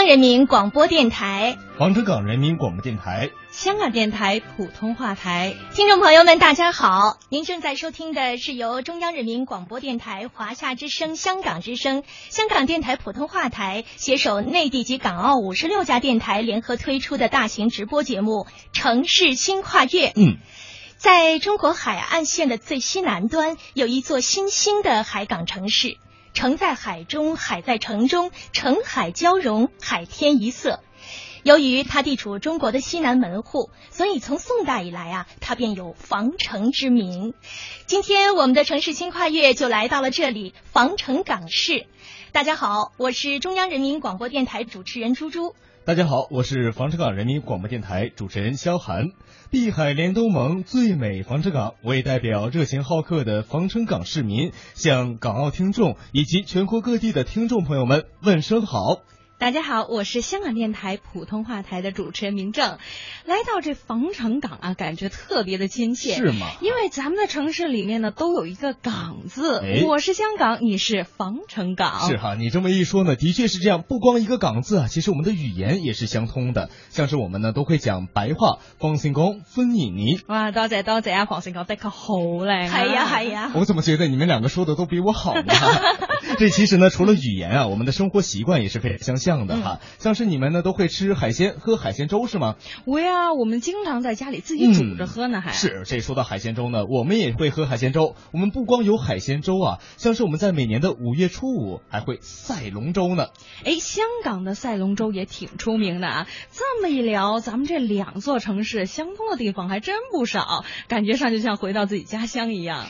央人民广播电台、防城港人民广播电台、香港电台普通话台，听众朋友们，大家好！您正在收听的是由中央人民广播电台、华夏之声、香港之声、香港电台普通话台携手内地及港澳五十六家电台联合推出的大型直播节目《城市新跨越》。嗯。在中国海岸线的最西南端，有一座新兴的海港城市。城在海中，海在城中，城海交融，海天一色。由于它地处中国的西南门户，所以从宋代以来啊，它便有防城之名。今天我们的城市新跨越就来到了这里——防城港市。大家好，我是中央人民广播电台主持人朱朱。大家好，我是防城港人民广播电台主持人肖涵。碧海连东盟最美防城港，为代表热情好客的防城港市民，向港澳听众以及全国各地的听众朋友们问声好。大家好，我是香港电台普通话台的主持人明正，来到这防城港啊，感觉特别的亲切，是吗？因为咱们的城市里面呢都有一个港字，我是香港，你是防城港，是哈。你这么一说呢，的确是这样。不光一个港字啊，其实我们的语言也是相通的，像是我们呢都会讲白话。黄成功分你你，哇，多谢多谢啊，黄成功的确好靚，係呀係呀。我怎么觉得你们两个说的都比我好呢？这其实呢，除了语言啊，我们的生活习惯也是非常相像。這樣的哈，像是你们呢都会吃海鲜、喝海鲜粥是嗎？會啊，我们经常在家里自己煮着喝呢，还是。这说到海鲜粥呢，我们也会喝海鲜粥。我们不光有海鲜粥啊，像是我们在每年的五月初五还会赛龙舟呢。哎，香港的赛龙舟也挺出名的啊。这么一聊，咱们这两座城市相通的地方还真不少，感觉上就像回到自己家乡一樣。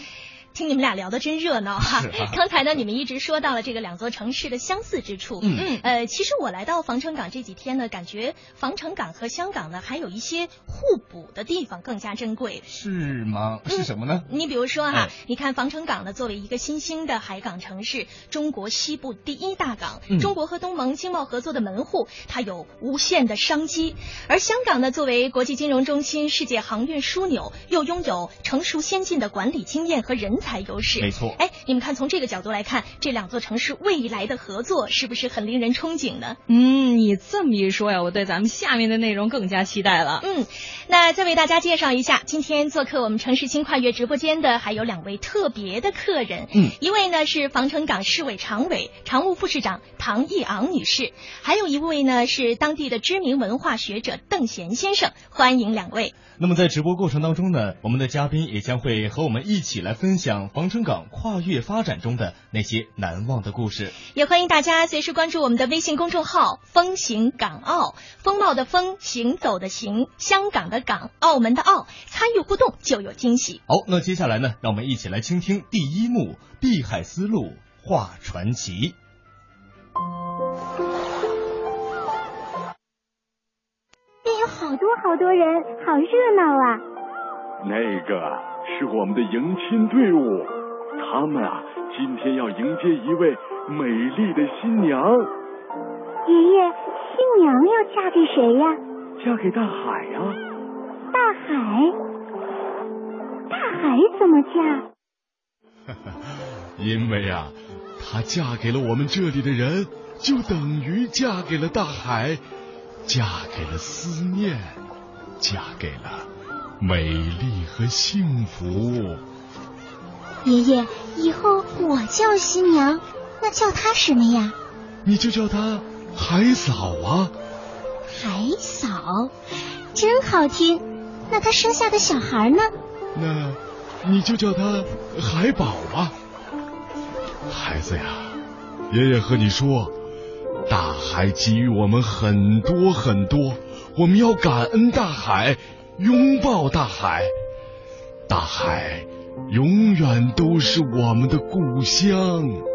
聽你们俩聊得真热闹哈！刚才呢，你们一直说到了这个两座城市的相似之处。嗯嗯。呃，其实我来到防城港这几天呢，感觉防城港和香港呢，还有一些互补的地方更加珍贵。是吗？是什么呢？你比如说哈，你看防城港呢，作为一个新兴的海港城市，中国西部第一大港，中国和东盟经贸合作的门户，它有无限的商机。而香港呢，作为国际金融中心、世界航运枢纽，又拥有成熟先进的管理经验和人才优势。没错。哎，你们看，从这个角度来看，这两座城市未来的合作是不是很令人憧憬呢？嗯，你这么一说呀，我对咱们下面的内容更加期待了。嗯，那再为大家介绍一下，今天做客我们城市新跨越直播间的还有两位特别的客人。嗯，一位呢是防城港市委常委、常务副市长唐义昂女士，还有一位呢是当地的知名文化学者邓贤先生。欢迎两位。那么在直播过程当中呢，我们的嘉宾也将会和我们一起来分享防城港跨越发展中的那些难忘的故事。也欢迎大家随时关注我们的微信公众号“风行港澳”，风貌的风，行走的行，香港的港，澳门的澳，参与互动就有惊喜。好，那接下来呢，让我们一起来倾听第一幕《碧海丝路画传奇》。有好多好多人，好热闹啊！那個是我们的迎亲队伍，他们啊，今天要迎接一位美丽的新娘。爷爷，新娘要嫁给谁呀？嫁给大海呀！大海？大海怎么嫁？因为啊，她嫁给了我们这里的人，就等于嫁给了大海。嫁给了思念，嫁给了美丽和幸福。爷爷，以后我叫新娘，那叫她什么呀？你就叫她海嫂啊。海嫂，真好听。那她生下的小孩呢？那你就叫她海宝吧。孩子呀，爷爷和你说。大海给予我们很多很多，我们要感恩大海，拥抱大海。大海永远都是我们的故乡。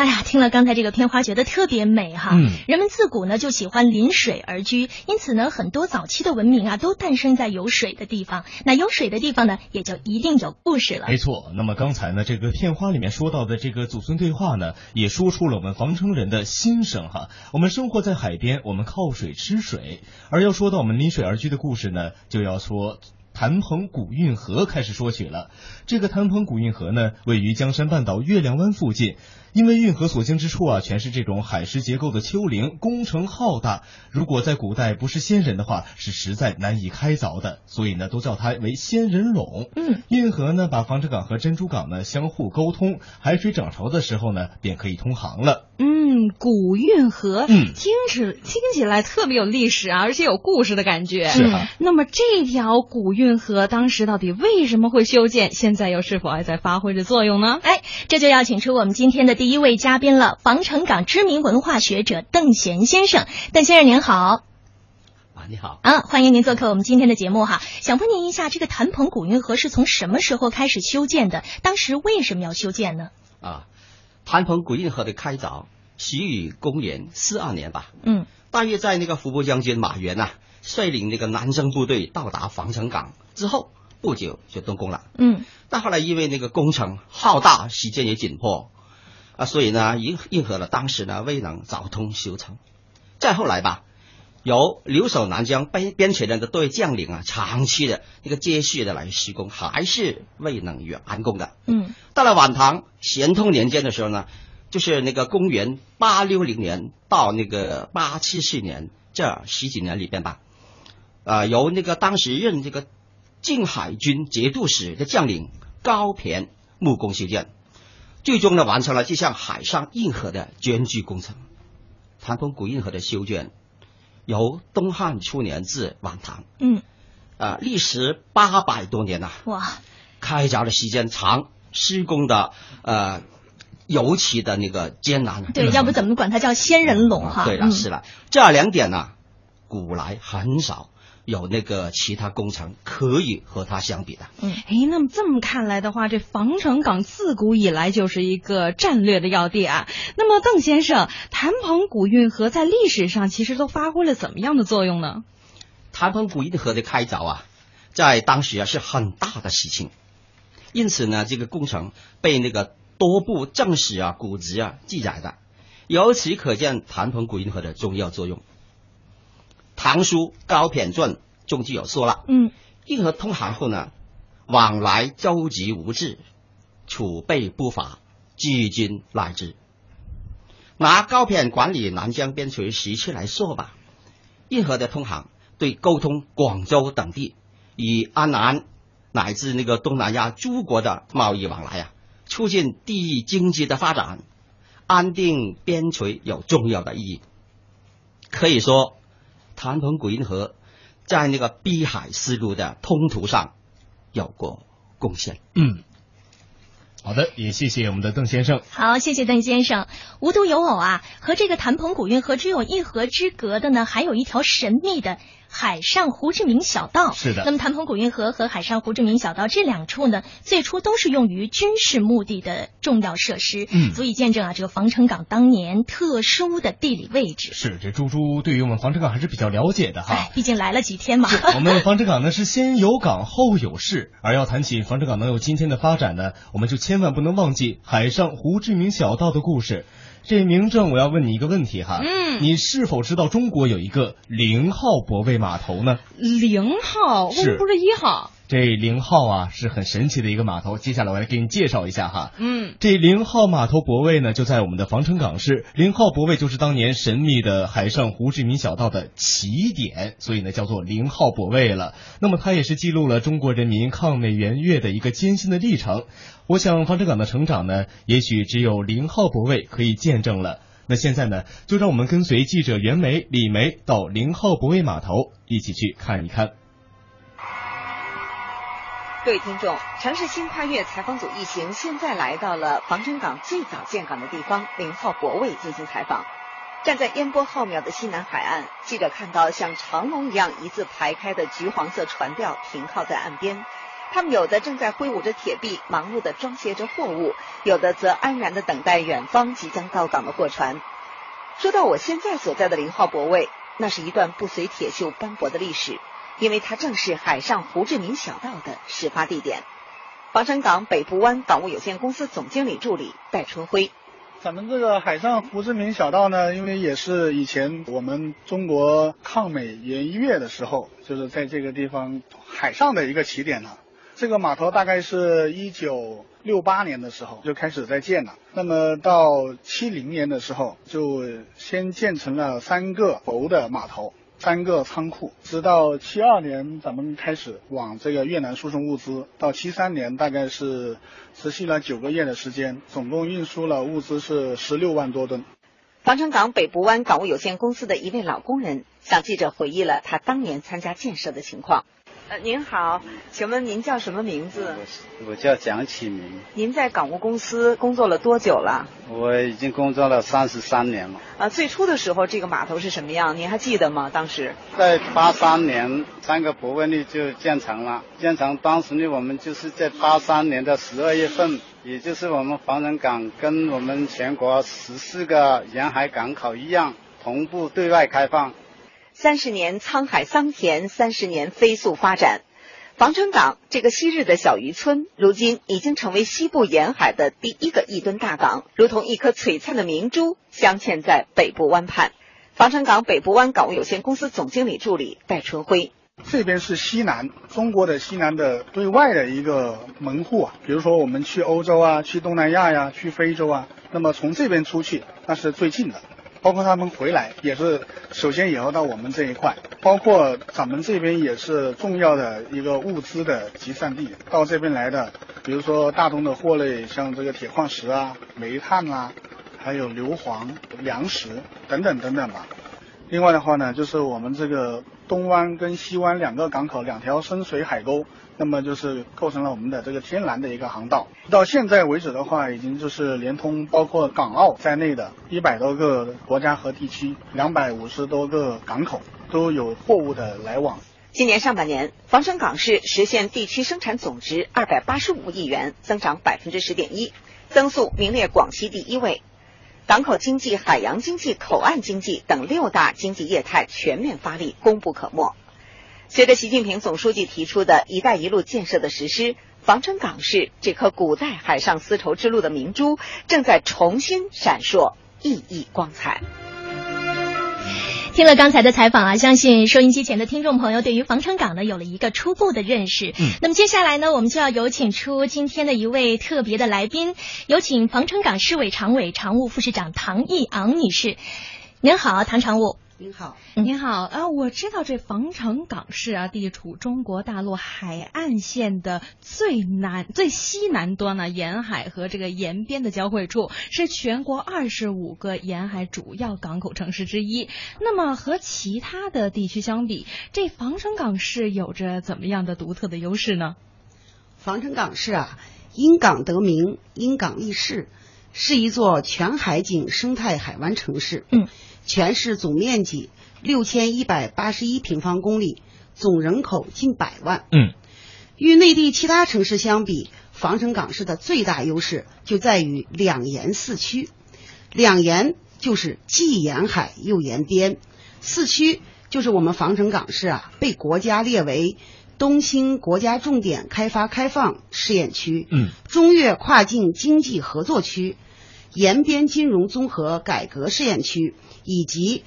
哎呀，听了刚才这个片花，觉得特别美哈。嗯，人们自古呢就喜欢临水而居，因此呢，很多早期的文明啊都诞生在有水的地方。那有水的地方呢，也就一定有故事了。没错。那么刚才呢，这个片花里面说到的这个祖孙对话呢，也说出了我们防城人的心声哈。我们生活在海边，我们靠水吃水，而要说到我们临水而居的故事呢，就要说。谭鹏古运河开始说起了。这个谭鹏古运河呢，位于江山半岛月亮湾附近。因为运河所经之处啊，全是这种海蚀结构的丘陵，工程浩大。如果在古代不是仙人的话，是实在难以开凿的。所以呢，都叫它为仙人垄。嗯，运河呢，把防城港和珍珠港呢相互沟通，海水涨潮的时候呢，便可以通航了。嗯，古运河，嗯听起听起来特别有历史啊，而且有故事的感觉。是啊那么这条古运河当时到底为什么会修建？现在又是否还在发挥着作用呢？哎，这就要请出我们今天的第一位嘉宾了，防城港知名文化学者邓贤先生。邓先生您好。啊，你好，啊，欢迎您做客我们今天的节目哈。想问您一下，这个谭鹏古运河是从什么时候开始修建的？当时为什么要修建呢？啊，谭鹏古运河的开凿始于公元四二年吧，嗯大约在那个伏波将军马援呐、率领那个南征部队到达防城港之后不久就动工了。嗯但后来因为那个工程浩大，时间也紧迫，啊，所以呢，运运河呢当时呢未能凿通修成。再后来吧，由留守南疆边边陲的队将领啊，长期的那个接续的来施工，还是未能完工的。嗯到了晚唐咸通年间的时候呢，就是那个公元八六零年到那个八七四年这十几年里边吧，呃，由那个当时任这个靖海军节度使的将领高骈木工修建，最终呢完成了这项海上运河的艰巨工程。谭鹏古运河的修建，由东汉初年至晚唐，嗯，啊、历时八百多年呐、哇，开凿的时间长，施工的呃尤其的那个艰难。对，要不怎么管它叫仙人龙哈？对了，嗯。是了，这两点呢，古来很少有那个其他工程可以和它相比的。嗯哎，那么这么看来的话，这防城港自古以来就是一个战略的要地啊。那么邓先生，谭鹏古运河在历史上其实都发挥了怎么样的作用呢？谭鹏古运河的开凿啊，在当时啊是很大的事情，因此呢，这个工程被那个多部正史啊、古籍啊记载的，由此可见谭鹏古运河的重要作用。《唐书·高骈传》中就有说了。嗯运河通航后呢，往来舟楫无滞，储备不乏，至今赖之。拿高骈管理南疆边陲时期来说吧，运河的通航对沟通广州等地与安南乃至那个东南亚诸国的贸易往来啊，促进地域经济的发展，安定边陲有重要的意义。可以说，谭鹏古运河在那个碧海丝路的通途上有过贡献。嗯，好的，也谢谢我们的邓先生。好，谢谢邓先生。无独有偶啊，和这个谭鹏古运河只有一河之隔的呢，还有一条神秘的海上胡志明小道。是的那么谭鹏古运河和海上胡志明小道这两处呢，最初都是用于军事目的的重要设施，嗯足以见证啊这个防城港当年特殊的地理位置。是，这猪猪对于我们防城港还是比较了解的哈哎。，毕竟来了几天嘛。我们防城港呢是先有港后有市，而要谈起防城港能有今天的发展呢，我们就千万不能忘记海上胡志明小道的故事。这明正，我要问你一个问题哈，嗯你是否知道中国有一个零号泊位码头呢？零号，为什是么不是一号？这零号啊是很神奇的一个码头，接下来我来给你介绍一下哈。嗯，这零号码头泊位呢，就在我们的防城港市。零号泊位就是当年神秘的海上胡志明小道的起点，所以呢叫做零号泊位了。那么它也是记录了中国人民抗美援越的一个艰辛的历程。我想防城港的成长呢，也许只有零号泊位可以见证了。那现在呢，就让我们跟随记者袁梅、李梅到零号泊位码头，一起去看一看。各位听众，城市新跨越采访组一行现在来到了防城港最早建港的地方零号泊位进行采访。站在烟波浩渺的西南海岸，记者看到像长龙一样一字排开的橘黄色船吊停靠在岸边，他们有的正在挥舞着铁臂，忙碌地装卸着货物；有的则安然地等待远方即将到港的货船。说到我现在所在的零号泊位，那是一段不随铁锈斑驳的历史。因为它正是海上胡志明小道的始发地点。防城港北部湾港务有限公司总经理助理戴春辉，咱们这个海上胡志明小道呢，因为也是以前我们中国抗美援越的时候，就是在这个地方海上的一个起点呢。这个码头大概是一九六八年的时候就开始在建了，那么到七零年的时候就先建成了三个浮的码头。三个仓库，直到七二年，咱们开始往这个越南输送物资，到七三年，大概是持续了九个月的时间，总共运输了物资是十六万多吨。防城港北部湾港务有限公司的一位老工人向记者回忆了他当年参加建设的情况。呃，您好，请问您叫什么名字？我叫蒋启明。您在港务公司工作了多久了？我已经工作了三十三年了。啊，最初的时候这个码头是什么样？您还记得吗？当时在八三年，三个泊位呢就建成了。建成当时呢，我们就是在八三年的十二月份，也就是我们防城港跟我们全国十四个沿海港口一样，同步对外开放。三十年沧海桑田，三十年飞速发展。防城港这个昔日的小渔村，如今已经成为西部沿海的第一个亿吨大港，如同一颗璀璨的明珠镶嵌在北部湾畔。防城港北部湾港务有限公司总经理助理戴春辉：这边是西南，中国的西南的对外的一个门户啊。比如说我们去欧洲啊，去东南亚呀，去非洲啊，那么从这边出去，那是最近的。包括他们回来也是，首先也要到我们这一块，包括咱们这边也是重要的一个物资的集散地。到这边来的，比如说大宗的货类，像这个铁矿石啊、煤炭啊，还有硫磺、粮食等等等等吧。另外的话呢，就是我们这个东湾跟西湾两个港口，两条深水海沟。那么就是构成了我们的这个天然的一个航道。到现在为止的话，已经就是连通包括港澳在内的一百多个国家和地区，两百五十多个港口都有货物的来往。今年上半年，防城港市实现地区生产总值二百八十五亿元，增长百分之十点一，增速名列广西第一位。港口经济、海洋经济、口岸经济等六大经济业态全面发力，功不可没。随着习近平总书记提出的一带一路建设的实施，防城港市这颗古代海上丝绸之路的明珠正在重新闪烁，熠熠光彩。听了刚才的采访啊，相信收音机前的听众朋友对于防城港呢有了一个初步的认识。嗯，那么接下来呢，我们就要有请出今天的一位特别的来宾，有请防城港市委常委、常务副市长唐义昂女士。您好，唐常务。您好，您好啊！我知道这防城港市啊，地处中国大陆海岸线的最南、最西南端呢，沿海和这个沿边的交汇处，是全国二十五个沿海主要港口城市之一。那么和其他的地区相比，这防城港市有着怎么样的独特的优势呢？防城港市啊，因港得名，因港立市，是一座全海景生态海湾城市。嗯。全市总面积六千一百八十一平方公里，总人口近百万。嗯，与内地其他城市相比，防城港市的最大优势就在于两沿四区。两沿就是既沿海又沿边，四区就是我们防城港市啊，被国家列为东兴国家重点开发开放试验区、嗯，中越跨境经济合作区。沿边金融综合改革试验区以及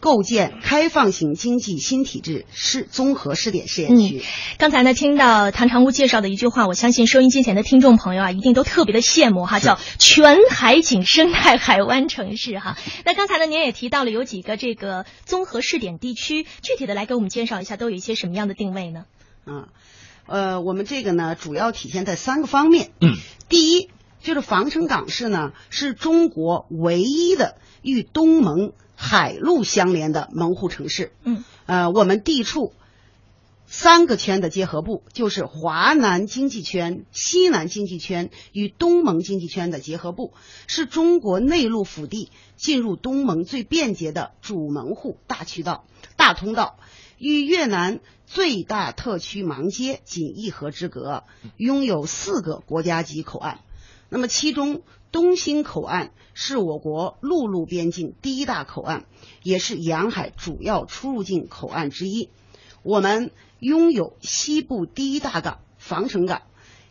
构建开放型经济新体制试综合试点试验区。刚才呢，听到唐长务介绍的一句话，我相信收音机前的听众朋友啊，一定都特别的羡慕哈，叫全海景生态海湾城市哈。那刚才呢，您也提到了有几个这个综合试点地区，具体的来给我们介绍一下，都有一些什么样的定位呢？嗯，呃，我们这个呢，主要体现在三个方面。嗯，第一。就是防城港市呢，是中国唯一的与东盟海陆相连的门户城市。嗯，呃，我们地处三个圈的结合部，就是华南经济圈、西南经济圈与东盟经济圈的结合部，是中国内陆腹地进入东盟最便捷的主门户大渠道、大通道，与越南最大特区芒街仅一河之隔，拥有四个国家级口岸。那么，其中东兴口岸是我国陆路边境第一大口岸，也是沿海主要出入境口岸之一。我们拥有西部第一大港防城港，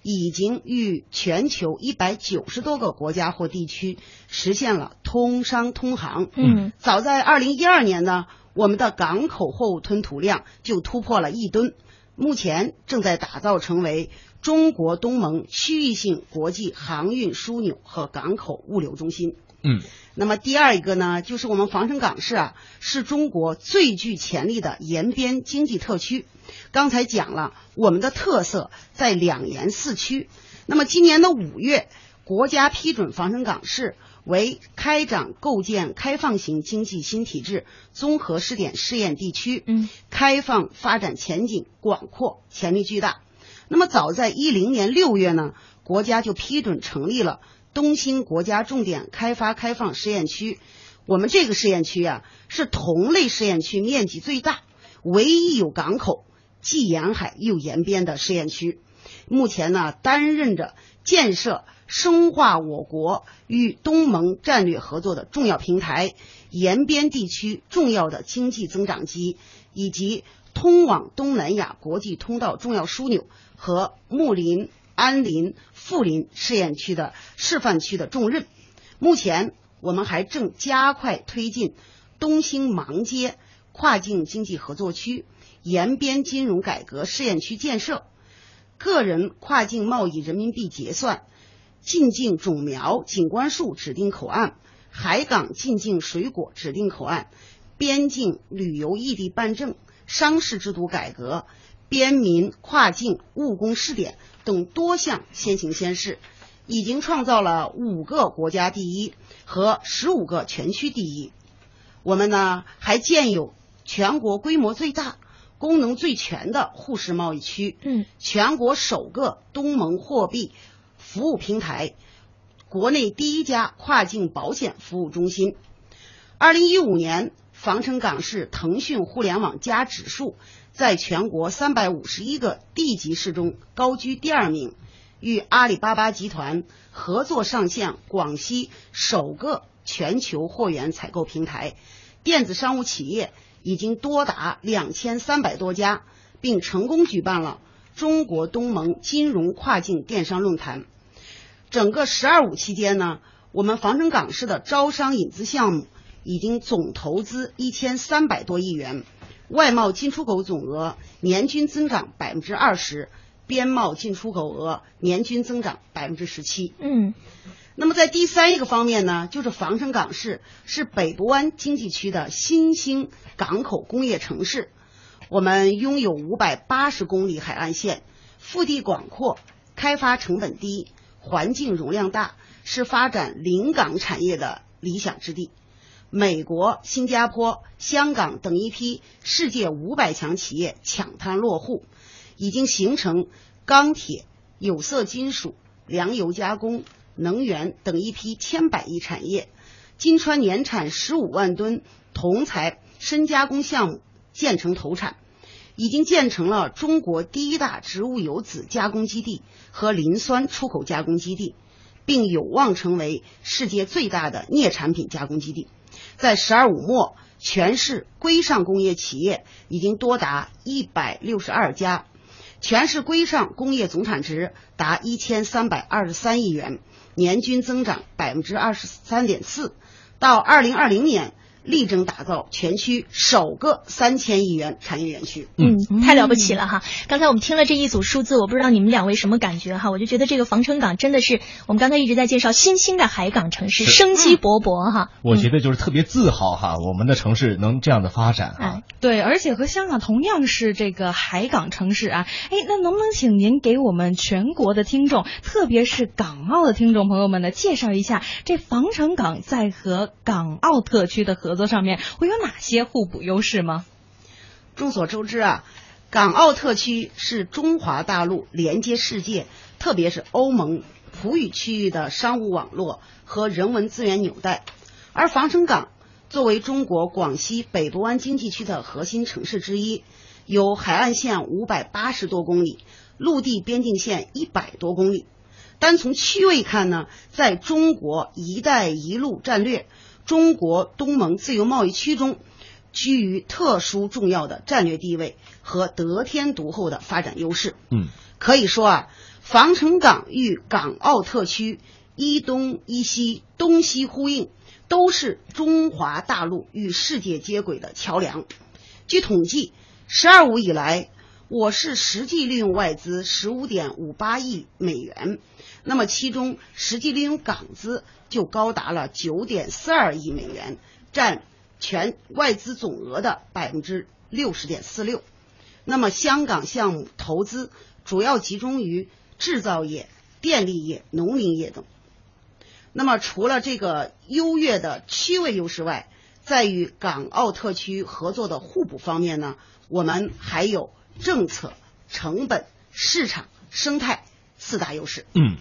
已经与全球一百九十多个国家或地区实现了通商通航。嗯，早在二零一二年呢，我们的港口货物吞吐量就突破了一吨，目前正在打造成为中国东盟区域性国际航运枢纽和港口物流中心。嗯，那么第二一个呢，就是我们防城港市啊，是中国最具潜力的沿边经济特区。刚才讲了，我们的特色在两沿四区。那么今年的五月，国家批准防城港市为开展构建开放型经济新体制综合试点试验地区。嗯，开放发展前景广阔，潜力巨大。那么早在一零年六月呢，国家就批准成立了。东兴国家重点开发开放试验区，我们这个试验区啊是同类试验区面积最大、唯一有港口、既沿海又沿边的试验区。目前呢，担任着建设、深化我国与东盟战略合作的重要平台，沿边地区重要的经济增长极，以及通往东南亚国际通道重要枢纽和睦邻。安林、富林试验区的示范区的重任，目前我们还正加快推进东兴芒街跨境经济合作区沿边金融改革试验区建设，个人跨境贸易人民币结算、进境种苗、景观树指定口岸、海港进境水果指定口岸、边境旅游异地办证、商事制度改革。边民跨境务工试点等多项先行先试，已经创造了五个国家第一和十五个全区第一。我们呢还建有全国规模最大、功能最全的沪市贸易区，嗯，全国首个东盟货币服务平台，国内第一家跨境保险服务中心。二零一五年，防城港市腾讯互联网加指数。在全国三百五十一个地级市中高居第二名，与阿里巴巴集团合作上线广西首个全球货源采购平台，电子商务企业已经多达两千三百多家，并成功举办了中国东盟金融跨境电商论坛。整个“十二五”期间呢，我们防城港市的招商引资项目已经总投资一千三百多亿元。外贸进出口总额年均增长百分之二十，边贸进出口额年均增长百分之十七。嗯，那么在第三一个方面呢，就是防城港市是北部湾经济区的新兴港口工业城市。我们拥有五百八十公里海岸线，腹地广阔，开发成本低，环境容量大，是发展临港产业的理想之地。美国、新加坡、香港等一批世界五百强企业抢滩落户，已经形成钢铁、有色金属、粮油加工、能源等一批千百亿产业。金川年产十五万吨铜材深加工项目建成投产，已经建成了中国第一大植物油籽加工基地和磷酸出口加工基地，并有望成为世界最大的镍产品加工基地。在“十二五”末，全市规上工业企业已经多达一百六十二家，全市规上工业总产值达一千三百二十三亿元，年均增长百分之二十三点四。到二零二零年。力争打造全区首个三千亿元产业园区。嗯，太了不起了哈！刚才我们听了这一组数字，我不知道你们两位什么感觉哈？我就觉得这个防城港真的是我们刚才一直在介绍新兴的海港城市，生机勃勃哈。我觉得就是特别自豪哈，我们的城市能这样的发展啊。对，而且和香港同样是这个海港城市啊。哎，那能不能请您给我们全国的听众，特别是港澳的听众朋友们呢，介绍一下这防城港在和港澳特区的合作？上面会有哪些互补优势吗？众所周知啊，港澳特区是中华大陆连接世界，特别是欧盟葡语区域的商务网络和人文资源纽带。而防城港作为中国广西北部湾经济区的核心城市之一，有海岸线五百八十多公里，陆地边境线一百多公里。单从区位看呢，在中国“一带一路”战略。中国东盟自由贸易区中，居于特殊重要的战略地位和得天独厚的发展优势。嗯，可以说啊，防城港与港澳特区一东一西、东西呼应，都是中华大陆与世界接轨的桥梁。据统计，“十二五”以来，我市实际利用外资十五点五八亿美元，那么其中实际利用港资就高达了九点四二亿美元，占全外资总额的百分之六十点四六。那么香港项目投资主要集中于制造业、电力业、农林业等。那么除了这个优越的区位优势外，在与港澳特区合作的互补方面呢，我们还有政策、成本、市场、生态四大优势。嗯。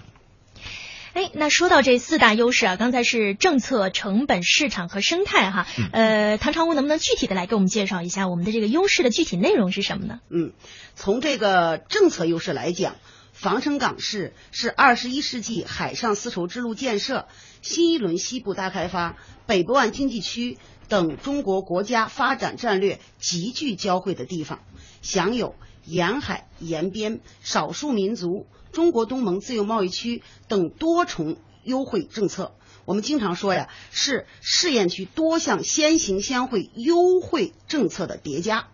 哎，那说到这四大优势啊，刚才是政策、成本、市场和生态哈。呃，唐常务能不能具体的来给我们介绍一下我们的这个优势的具体内容是什么呢？嗯，从这个政策优势来讲，防城港市是二十一世纪海上丝绸之路建设、新一轮西部大开发、北部湾经济区等中国国家发展战略急剧交汇的地方，享有沿海沿边少数民族。中国东盟自由贸易区等多重优惠政策，我们经常说呀，是试验区多项先行先惠优惠政策的叠加。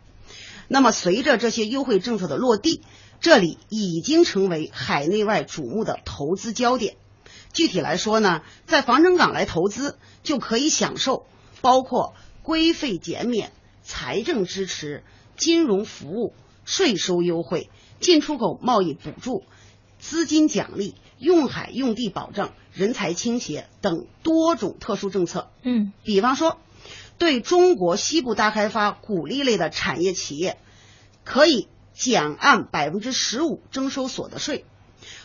那么，随着这些优惠政策的落地，这里已经成为海内外瞩目的投资焦点。具体来说呢，在防城港来投资，就可以享受包括规费减免、财政支持、金融服务、税收优惠、进出口贸易补助。资金奖励、用海用地保障、人才倾斜等多种特殊政策。嗯，比方说，对中国西部大开发鼓励类的产业企业，可以减按百分之十五征收所得税；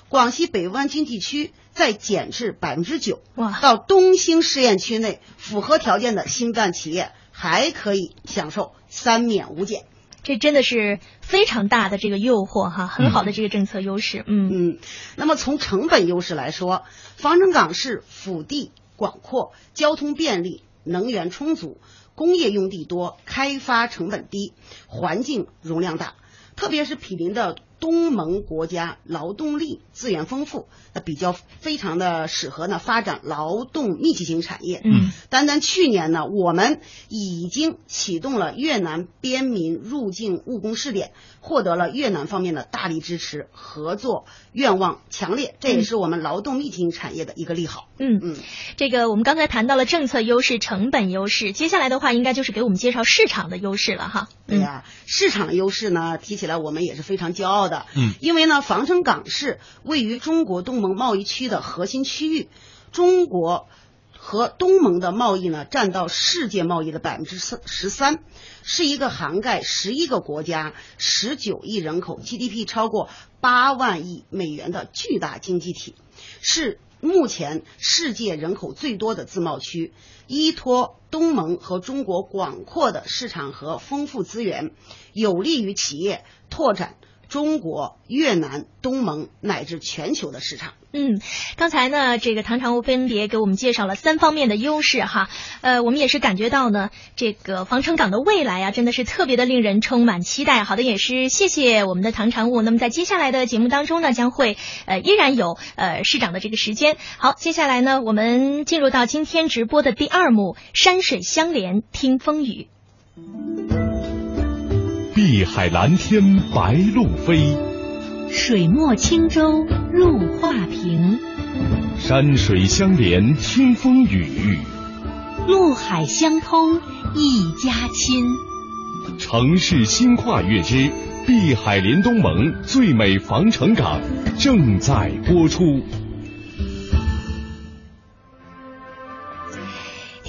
广西北部湾经济区再减至百分之九。哇！到东兴试验区内符合条件的新办企业，还可以享受三免五减。这真的是非常大的这个诱惑哈，很好的这个政策优势。嗯嗯，那么从成本优势来说，防城港市腹地广阔，交通便利，能源充足，工业用地多，开发成本低，环境容量大，特别是毗邻的。东盟国家劳动力资源丰富，那比较非常的适合呢发展劳动密集型产业。嗯，单单去年呢，我们已经启动了越南边民入境务工试点，获得了越南方面的大力支持，合作愿望强烈，这也是我们劳动密集型产业的一个利好。嗯嗯，这个我们刚才谈到了政策优势、成本优势，接下来的话应该就是给我们介绍市场的优势了哈。对呀，市场优势呢，提起来我们也是非常骄傲。的，嗯，因为呢，防城港市位于中国东盟贸易区的核心区域，中国和东盟的贸易呢占到世界贸易的百分之四十三，是一个涵盖十一个国家、十九亿人口、GDP 超过八万亿美元的巨大经济体，是目前世界人口最多的自贸区。依托东盟和中国广阔的市场和丰富资源，有利于企业。拓展中国、越南、东盟乃至全球的市场。嗯，刚才呢，这个唐常务分别给我们介绍了三方面的优势哈。呃，我们也是感觉到呢，这个防城港的未来啊，真的是特别的令人充满期待。好的，也是谢谢我们的唐常务。那么在接下来的节目当中呢，将会呃依然有呃市长的这个时间。好，接下来呢，我们进入到今天直播的第二幕，山水相连，听风雨。碧海蓝天白鹭飞，水墨轻舟入画屏。山水相连听风雨，陆海相通一家亲。城市新跨越之碧海连东盟最美防城港正在播出。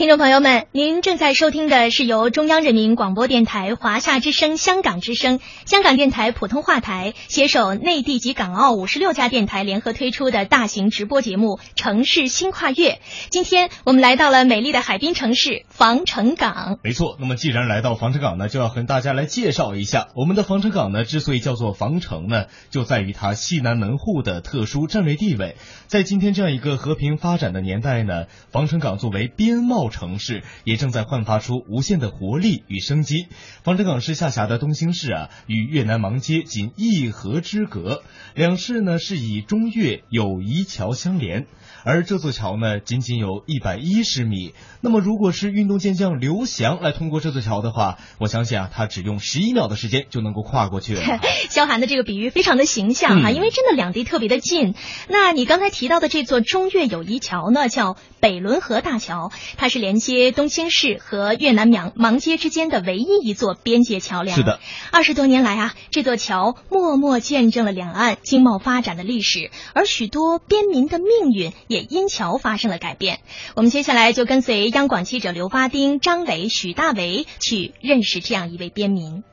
听众朋友们，您正在收听的是由中央人民广播电台、华夏之声、香港之声、香港电台普通话台携手内地及港澳五十六家电台联合推出的大型直播节目《城市新跨越》。今天我们来到了美丽的海滨城市防城港。没错，那么既然来到防城港呢，就要和大家来介绍一下我们的防城港呢。之所以叫做防城呢，就在于它西南门户的特殊战略地位。在今天这样一个和平发展的年代呢，防城港作为边贸。城市也正在焕发出无限的活力与生机。防城港市下辖的东兴市啊，与越南芒街仅一河之隔，两市呢是以中越友谊桥相连。而这座桥呢，仅仅有一百一十米。那么，如果是运动健将刘翔来通过这座桥的话，我相信啊，他只用十一秒的时间就能够跨过去了。萧寒的这个比喻非常的形象啊，因为真的两地特别的近。那你刚才提到的这座中越友谊桥呢，叫北仑河大桥，它是连接东兴市和越南芒芒街之间的唯一一座边界桥梁。是的，二十多年来啊，这座桥默默见证了两岸经贸发展的历史，而许多边民的命运。也因桥发生了改变。我们接下来就跟随央广记者刘发丁、张磊、许大为去认识这样一位边民。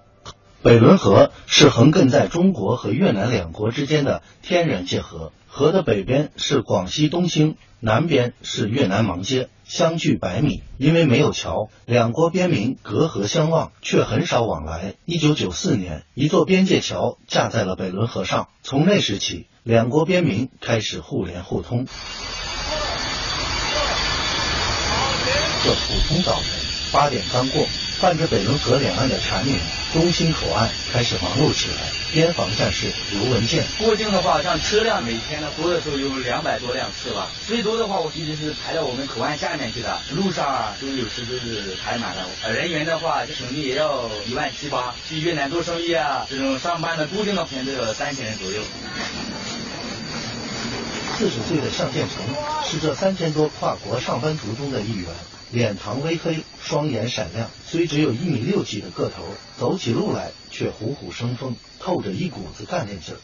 北仑河是横亘在中国和越南两国之间的天然界河，河的北边是广西东兴，南边是越南芒街，相距百米。因为没有桥，两国边民隔河相望，却很少往来。一九九四年，一座边界桥架在了北仑河上，从那时起。两国边民开始互联互通。这普通早晨，八点刚过，伴着北仑河两岸的蝉鸣，东兴口岸开始忙碌起来。边防战士刘文健，过境的话，像车辆每天呢多的时候有两百多辆次吧，最多的话我一直是排到我们口岸下面去的，路上啊都有时都是排满了。人员的话，省内也要一万七八，去越南做生意啊，这种上班的固定的天都有三千人左右。四十岁的向建成是这三千多跨国上班族中的一员，脸庞微黑，双眼闪亮，虽只有一米六几的个头，走起路来却虎虎生风，透着一股子干练劲儿。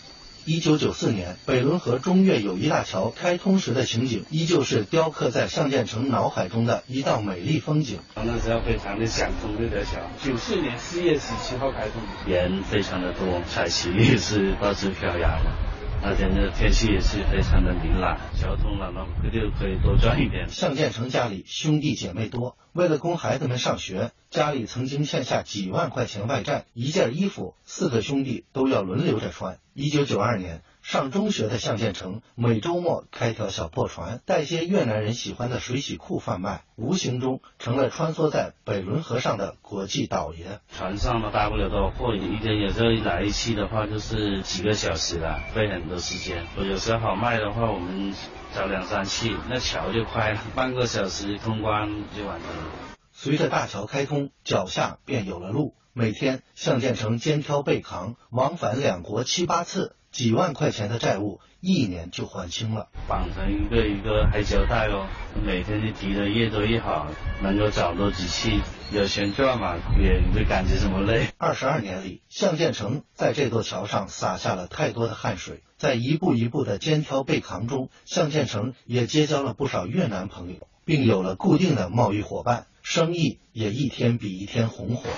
一九九四年，北仑河中越友谊大桥开通时的情景，依旧是雕刻在向建成脑海中的一道美丽风景。那时候非常的想通这条桥。九四年四月十七号开通，人非常的多，彩旗也是到处飘扬的。那天的天气也是非常的明朗，交通了，那就可以多赚一点。向建成家里兄弟姐妹多，为了供孩子们上学，家里曾经欠下几万块钱外债，一件衣服四个兄弟都要轮流着穿。一九九二年。上中学的向建成，每周末开条小破船，带些越南人喜欢的水洗裤贩卖，无形中成了穿梭在北仑河上的国际倒爷。船上嘛，大不了多少货，一天有时候来一期的话，就是几个小时了，费很多时间。我有时候好卖的话，我们找两三期，那桥就快了，半个小时通关就完成了。随着大桥开通，脚下便有了路。每天，向建成肩挑背扛，往返两国七八次。几万块钱的债务，一年就还清了。绑成一个一个黑胶带哦，每天就提的越多越好，能够找到几期，有钱赚嘛，也没感觉什么累。二十二年里，向建成在这座桥上洒下了太多的汗水，在一步一步的肩挑背扛中，向建成也结交了不少越南朋友，并有了固定的贸易伙伴，生意也一天比一天红火。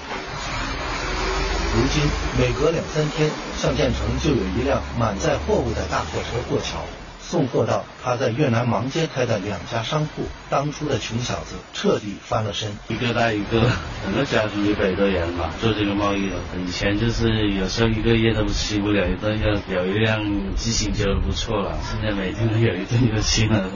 如今每隔两三天，向建成就有一辆满载货物的大货车过桥，送货到他在越南芒街开的两家商铺。当初的穷小子彻底翻了身，一个带一个，整个家族一百多人嘛，做这个贸易的。以前就是有时候一个月都吃不了一顿，要有一辆自行车不错了。现在每天都有一顿就行了，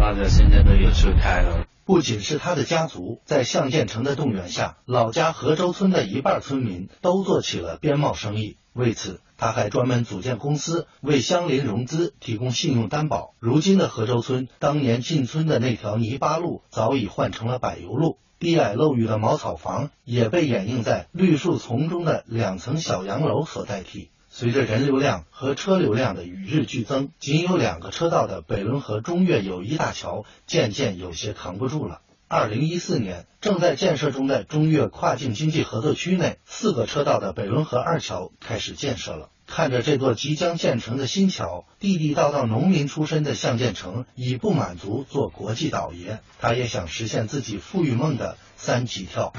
大家现在都有车开了。不仅是他的家族，在向建成的动员下，老家河州村的一半村民都做起了边贸生意。为此，他还专门组建公司，为乡邻融资提供信用担保。如今的河州村，当年进村的那条泥巴路早已换成了柏油路，低矮漏雨的茅草房也被掩映在绿树丛中的两层小洋楼所代替。随着人流量和车流量的与日俱增，仅有两个车道的北仑河中越友谊大桥渐渐有些扛不住了。二零一四年，正在建设中的中越跨境经济合作区内，四个车道的北仑河二桥开始建设了。看着这座即将建成的新桥，地地道道农民出身的向建成已不满足做国际倒爷，他也想实现自己富裕梦的三级跳。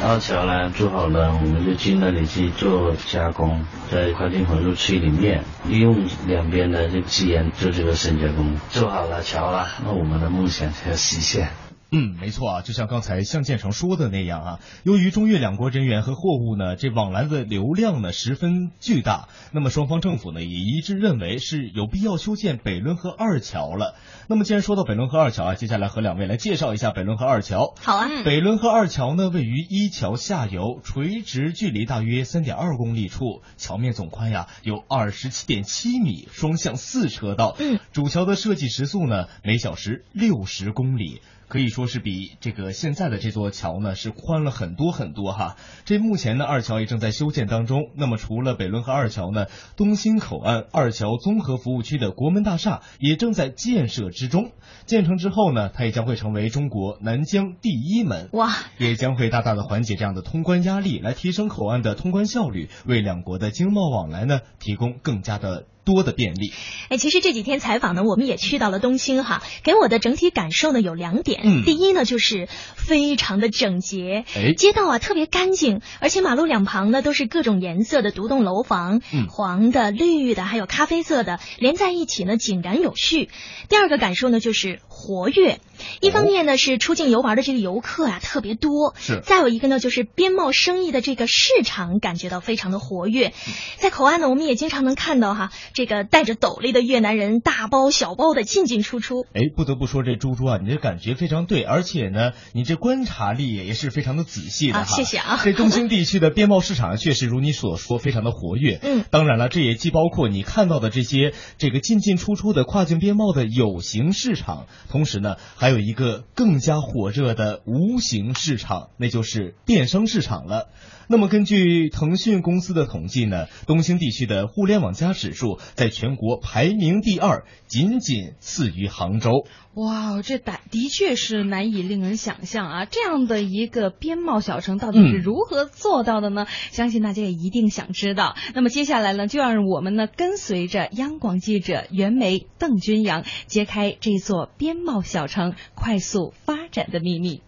二桥呢做好了，我们就进那里去做加工，在跨境混入区里面利用两边的这个资源做这个深加工。做好了桥了，那我们的梦想就要实现。嗯，没错啊，就像刚才向建成说的那样啊，由于中越两国人员和货物呢，这往来的流量呢十分巨大，那么双方政府呢也一致认为是有必要修建北仑河二桥了。那么既然说到北仑河二桥啊，接下来和两位来介绍一下北仑河二桥。好啊，北仑河二桥呢位于一桥下游，垂直距离大约三点二公里处，桥面总宽呀有二十七点七米，双向四车道。嗯，主桥的设计时速呢每小时六十公里。可以说是比这个现在的这座桥呢是宽了很多很多哈。这目前呢二桥也正在修建当中。那么除了北仑和二桥呢，东兴口岸二桥综合服务区的国门大厦也正在建设之中。建成之后呢，它也将会成为中国南疆第一门。哇！也将会大大的缓解这样的通关压力，来提升口岸的通关效率，为两国的经贸往来呢提供更加的。多的便利，哎，其实这几天采访呢，我们也去到了东兴哈，给我的整体感受呢有两点，嗯，第一呢就是非常的整洁，哎，街道啊特别干净，而且马路两旁呢都是各种颜色的独栋楼房，嗯，黄的、绿的，还有咖啡色的，连在一起呢井然有序。第二个感受呢就是活跃，一方面呢是出境游玩的这个游客啊特别多，是，再有一个呢就是边贸生意的这个市场感觉到非常的活跃，在口岸呢我们也经常能看到哈。这个戴着斗笠的越南人，大包小包的进进出出。哎，不得不说，这猪猪啊，你这感觉非常对，而且呢，你这观察力也是非常的仔细的哈。谢谢啊。这东兴地区的边贸市场确实如你所说，非常的活跃。嗯，当然了，这也既包括你看到的这些这个进进出出的跨境边贸的有形市场，同时呢，还有一个更加火热的无形市场，那就是电商市场了。那么根据腾讯公司的统计呢，东兴地区的互联网加指数在全国排名第二，仅仅次于杭州。哇，这的的确是难以令人想象啊！这样的一个边贸小城到底是如何做到的呢？嗯、相信大家也一定想知道。那么接下来呢，就让我们呢跟随着央广记者袁梅、邓君阳揭开这座边贸小城快速发展的秘密。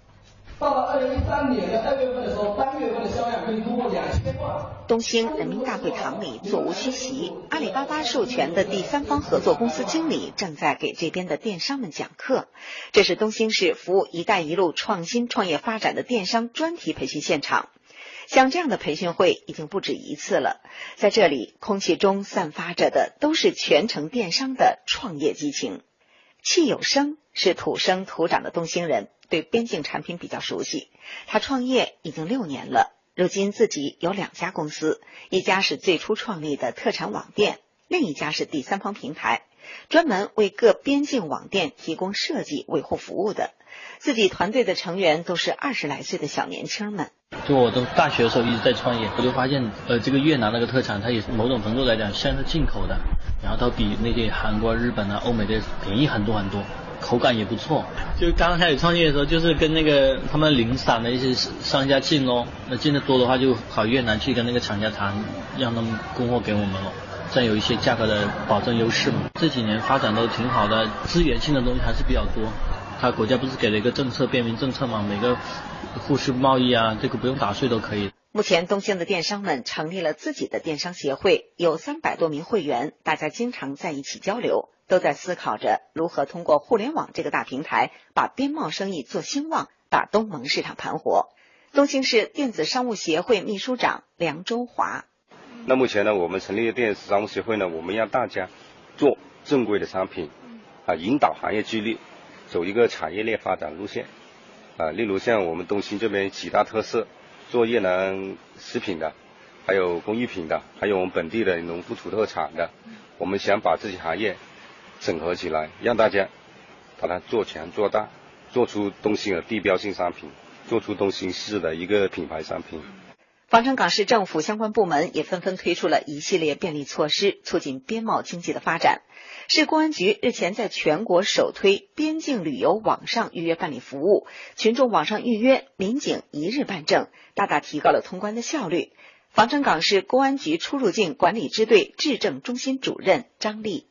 到了二零一三年的二月份的时候，单月份的销量可以突破两千万。东兴人民大会堂里座无虚席，阿里巴巴授权的第三方合作公司经理正在给这边的电商们讲课。这是东兴市服务“一带一路”创新创业发展的电商专题培训现场。像这样的培训会已经不止一次了，在这里，空气中散发着的都是全程电商的创业激情。戚有生是土生土长的东兴人。对边境产品比较熟悉，他创业已经六年了，如今自己有两家公司，一家是最初创立的特产网店，另一家是第三方平台，专门为各边境网店提供设计维护服务的。自己团队的成员都是二十来岁的小年轻们。就我都大学的时候一直在创业，我就发现，呃，这个越南那个特产，它也某种程度来讲像是进口的，然后它比那些韩国、日本啊、欧美的便宜很多很多。口感也不错，就刚开始创业的时候，就是跟那个他们零散的一些商家进咯，那进的多的话，就跑越南去跟那个厂家谈，让他们供货给我们咯，这样有一些价格的保证优势嘛。这几年发展都挺好的，资源性的东西还是比较多。他国家不是给了一个政策便民政策嘛，每个互市贸易啊，这个不用打税都可以。目前，东兴的电商们成立了自己的电商协会，有三百多名会员，大家经常在一起交流。都在思考着如何通过互联网这个大平台，把边贸生意做兴旺，把东盟市场盘活。东兴市电子商务协会秘书长梁周华。那目前呢，我们成立的电子商务协会呢，我们让大家做正规的商品，啊，引导行业激励，走一个产业链发展路线。啊，例如像我们东兴这边几大特色，做越南食品的，还有工艺品的，还有我们本地的农副土特产的，我们想把这些行业。整合起来，让大家把它做强做大，做出东兴的地标性商品，做出东兴市的一个品牌商品。防城港市政府相关部门也纷纷推出了一系列便利措施，促进边贸经济的发展。市公安局日前在全国首推边境旅游网上预约办理服务，群众网上预约，民警一日办证，大大提高了通关的效率。防城港市公安局出入境管理支队质证中心主任张丽。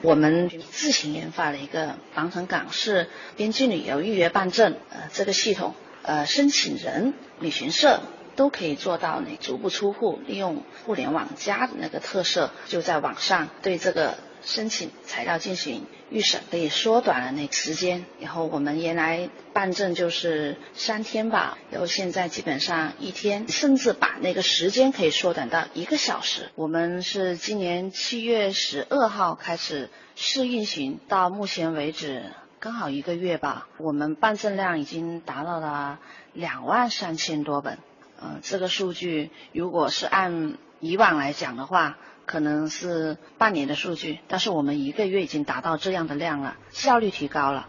我们自行研发了一个防城港市边境旅游预约办证，呃，这个系统，呃，申请人、旅行社都可以做到你足不出户，利用互联网加的那个特色，就在网上对这个申请材料进行预审，可以缩短了那个时间。然后我们原来办证就是三天吧，然后现在基本上一天，甚至把那个时间可以缩短到一个小时。我们是今年七月十二号开始试运行，到目前为止刚好一个月吧，我们办证量已经达到了两万三千多本。呃，这个数据如果是按以往来讲的话，可能是半年的数据，但是我们一个月已经达到这样的量了，效率提高了。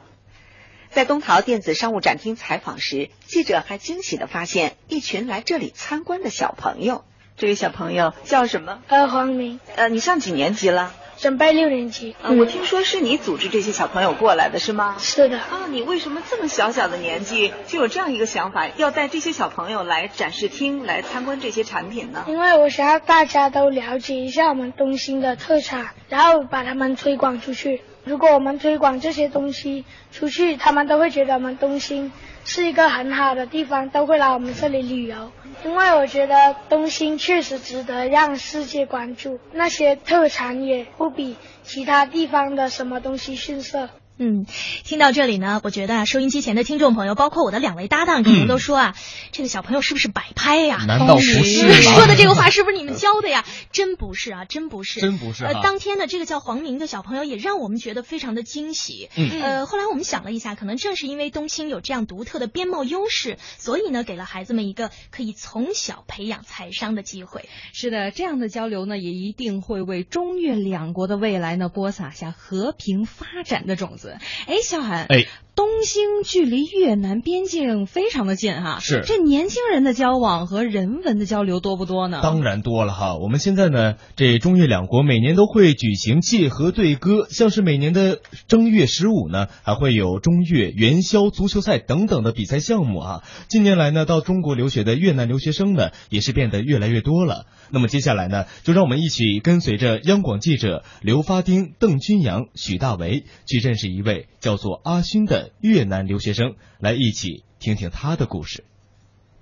在东陶电子商务展厅采访时，记者还惊喜的发现一群来这里参观的小朋友。这位小朋友叫什么？呃，黄明。呃，你上几年级了？准备六年级。嗯，我听说是你组织这些小朋友过来的是吗？是的。啊，你为什么这么小小的年纪就有这样一个想法，要带这些小朋友来展示厅来参观这些产品呢？因为我想要大家都了解一下我们东兴的特产，然后把他们推广出去。如果我们推广这些东西出去，他们都会觉得我们东兴是一个很好的地方，都会来我们这里旅游。因为我觉得东兴确实值得让世界关注，那些特产也不比其他地方的什么东西逊色。嗯，听到这里呢，我觉得啊，收音机前的听众朋友，包括我的两位搭档，可能都说啊，这个小朋友是不是摆拍呀？难道不是？说的这个话是不是你们教的呀？真不是啊，真不是，真不是。呃，当天的这个叫黄明的小朋友也让我们觉得非常的惊喜。嗯。呃，后来我们想了一下，可能正是因为东兴有这样独特的边贸优势，所以呢，给了孩子们一个可以从小培养财商的机会。是的，这样的交流呢，也一定会为中越两国的未来呢，播撒下和平发展的种子。哎，小韩，哎，东兴距离越南边境非常的近哈，是这年轻人的交往和人文的交流多不多呢？当然多了哈。我们现在呢，这中越两国每年都会举行界河对歌，像是每年的正月十五呢，还会有中越元宵足球赛等等的比赛项目啊。近年来呢，到中国留学的越南留学生呢，也是变得越来越多了。那么接下来呢，就让我们一起跟随着央广记者刘发丁、邓君阳、许大为去认识一位叫做阿勋的越南留学生，来一起听听他的故事。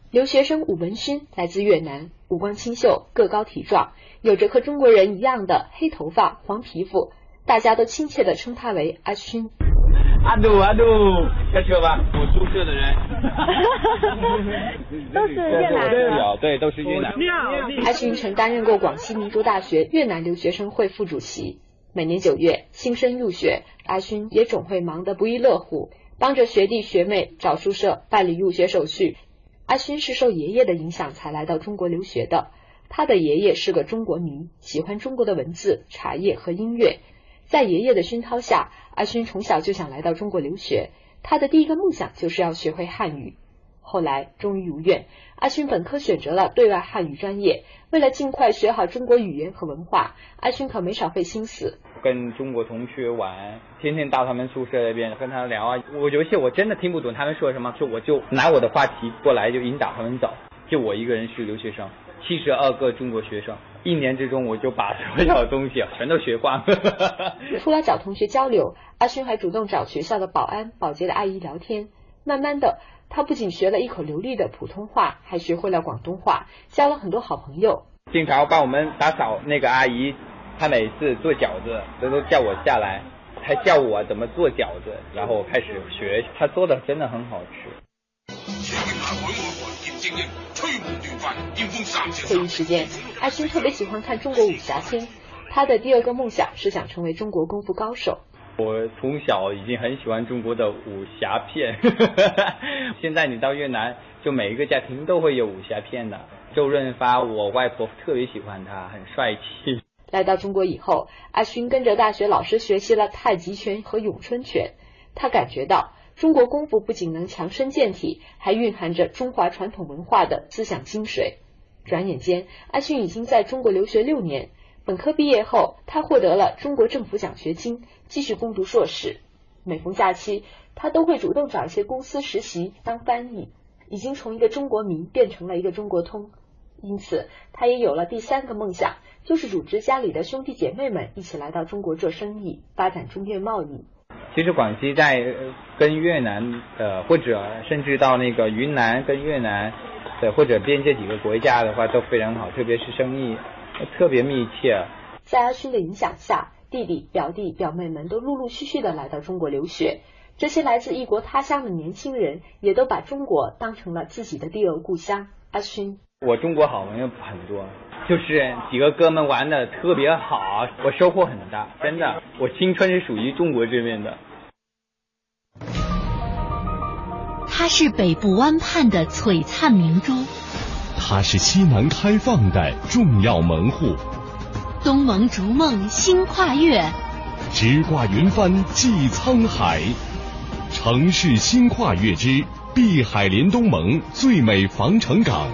留学生武文勋来自越南，五官清秀，个高体壮，有着和中国人一样的黑头发、黄皮肤，大家都亲切地称他为阿勋。阿杜阿杜，开车吧，我宿舍的人。都是越南的。对，都是越南。阿勋曾担任过广西民族大学越南留学生会副主席。每年九月新生入学，阿勋也总会忙得不亦乐乎，帮着学弟学妹找宿舍、办理入学手续。阿勋是受爷爷的影响才来到中国留学的。他的爷爷是个中国迷，喜欢中国的文字、茶叶和音乐。在爷爷的熏陶下，阿勋从小就想来到中国留学。他的第一个梦想就是要学会汉语。后来终于如愿，阿勋本科选择了对外汉语专业。为了尽快学好中国语言和文化，阿勋可没少费心思。跟中国同学玩，天天到他们宿舍那边跟他聊啊。我有些我真的听不懂他们说什么，就我就拿我的话题过来就引导他们走。就我一个人是留学生，七十二个中国学生，一年之中我就把所有东西 全都学光。除了找同学交流，阿勋还主动找学校的保安、保洁的阿姨聊天。慢慢的，他不仅学了一口流利的普通话，还学会了广东话，交了很多好朋友。经常帮我们打扫那个阿姨，她每次做饺子，都都叫我下来，她教我怎么做饺子，然后我开始学，她做的真的很好吃。课余时间，阿勋特别喜欢看中国武侠片。他的第二个梦想是想成为中国功夫高手。我从小已经很喜欢中国的武侠片，现在你到越南，就每一个家庭都会有武侠片的。周润发，我外婆特别喜欢他，很帅气。来到中国以后，阿勋跟着大学老师学习了太极拳和咏春拳。他感觉到中国功夫不仅能强身健体，还蕴含着中华传统文化的思想精髓。转眼间，阿勋已经在中国留学六年。本科毕业后，他获得了中国政府奖学金，继续攻读硕士。每逢假期，他都会主动找一些公司实习当翻译，已经从一个中国迷变成了一个中国通。因此，他也有了第三个梦想，就是组织家里的兄弟姐妹们一起来到中国做生意，发展中越贸易。其实广西在跟越南呃，或者甚至到那个云南跟越南的或者边界几个国家的话都非常好，特别是生意特别密切。在阿勋的影响下，弟弟、表弟、表妹们都陆陆续续的来到中国留学。这些来自异国他乡的年轻人，也都把中国当成了自己的第二故乡。阿勋，我中国好朋友很多，就是几个哥们玩的特别好，我收获很大，真的，我青春是属于中国这边的。它是北部湾畔的璀璨明珠，它是西南开放的重要门户，东盟逐梦新跨越，直挂云帆济沧海。城市新跨越之碧海连东盟最美防城港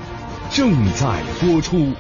正在播出。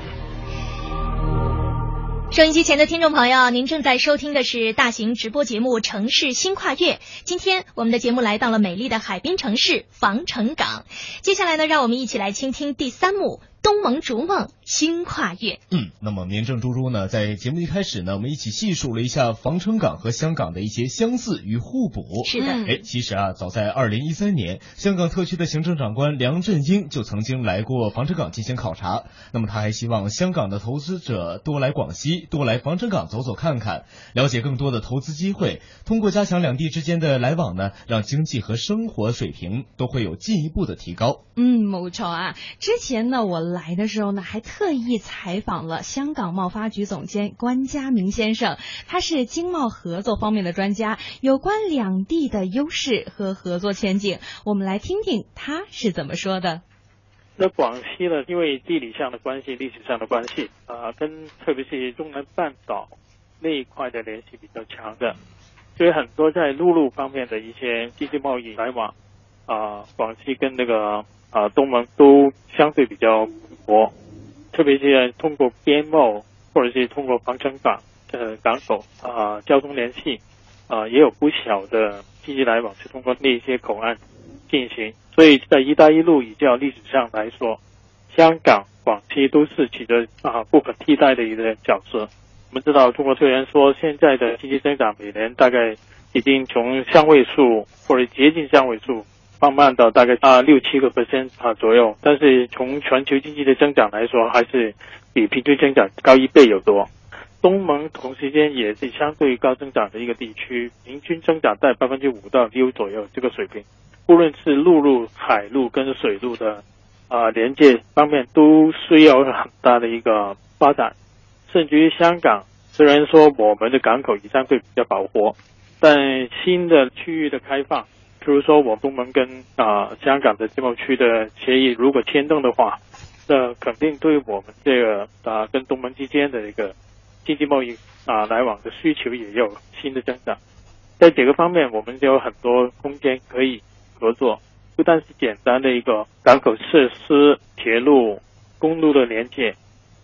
收音机前的听众朋友，您正在收听的是大型直播节目《城市新跨越》。今天我们的节目来到了美丽的海滨城市防城港。接下来呢，让我们一起来倾听第三幕。东盟逐梦新跨越。嗯，那么民政猪猪呢，在节目一开始呢，我们一起细数了一下防城港和香港的一些相似与互补。是的，哎，其实啊，早在二零一三年，香港特区的行政长官梁振英就曾经来过防城港进行考察。那么他还希望香港的投资者多来广西，多来防城港走走看看，了解更多的投资机会。通过加强两地之间的来往呢，让经济和生活水平都会有进一步的提高。嗯，冇错啊。之前呢，我。来的时候呢，还特意采访了香港贸发局总监关家明先生，他是经贸合作方面的专家，有关两地的优势和合作前景，我们来听听他是怎么说的。那广西呢，因为地理上的关系、历史上的关系啊，跟特别是中南半岛那一块的联系比较强的，所以很多在陆路方面的一些经济贸易来往啊，广西跟那个啊东盟都相对比较。活，特别是通过边贸或者是通过防城港的港口啊，交通联系啊，也有不小的经济来往是通过那些口岸进行。所以在“一带一路”以较历史上来说，香港、广西都是起着啊不可替代的一个角色。我们知道，中国虽然说现在的经济增长每年大概已经从双位数或者接近双位数。放慢到大概啊六七个 percent 啊左右，但是从全球经济的增长来说，还是比平均增长高一倍有多。东盟同时间也是相对高增长的一个地区，平均增长在百分之五到六左右这个水平。无论是陆路、海路跟水路的啊连接方面，都需要很大的一个发展。甚至于香港，虽然说我们的港口也相对比较饱和，但新的区域的开放。比如说，我东盟跟啊香港的自贸区的协议如果签订的话，那肯定对我们这个啊跟东盟之间的一个经济贸易啊来往的需求也有新的增长。在这个方面，我们就有很多空间可以合作，不但是简单的一个港口设施、铁路、公路的连接，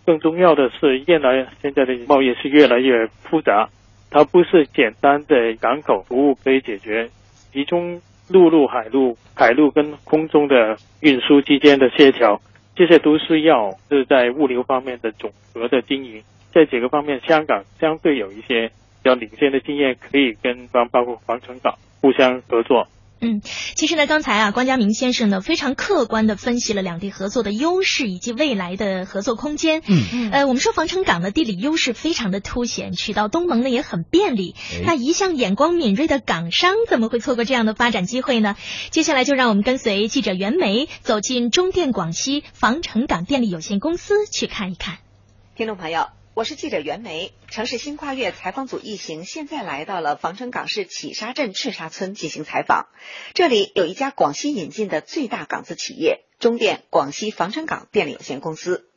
更重要的是，越来现在的贸易是越来越复杂，它不是简单的港口服务可以解决，其中。陆路、海路、海路跟空中的运输之间的协调，这些都是要是在物流方面的总和的经营。这几个方面，香港相对有一些比较领先的经验，可以跟包包括防城港互相合作。嗯，其实呢，刚才啊，关家明先生呢非常客观的分析了两地合作的优势以及未来的合作空间。嗯嗯，呃，我们说防城港的地理优势非常的凸显，去到东盟呢也很便利。那一向眼光敏锐的港商怎么会错过这样的发展机会呢？接下来就让我们跟随记者袁梅走进中电广西防城港电力有限公司去看一看。听众朋友。我是记者袁梅，城市新跨越采访组一行现在来到了防城港市企沙镇赤沙村进行采访。这里有一家广西引进的最大港资企业——中电广西防城港电力有限公司，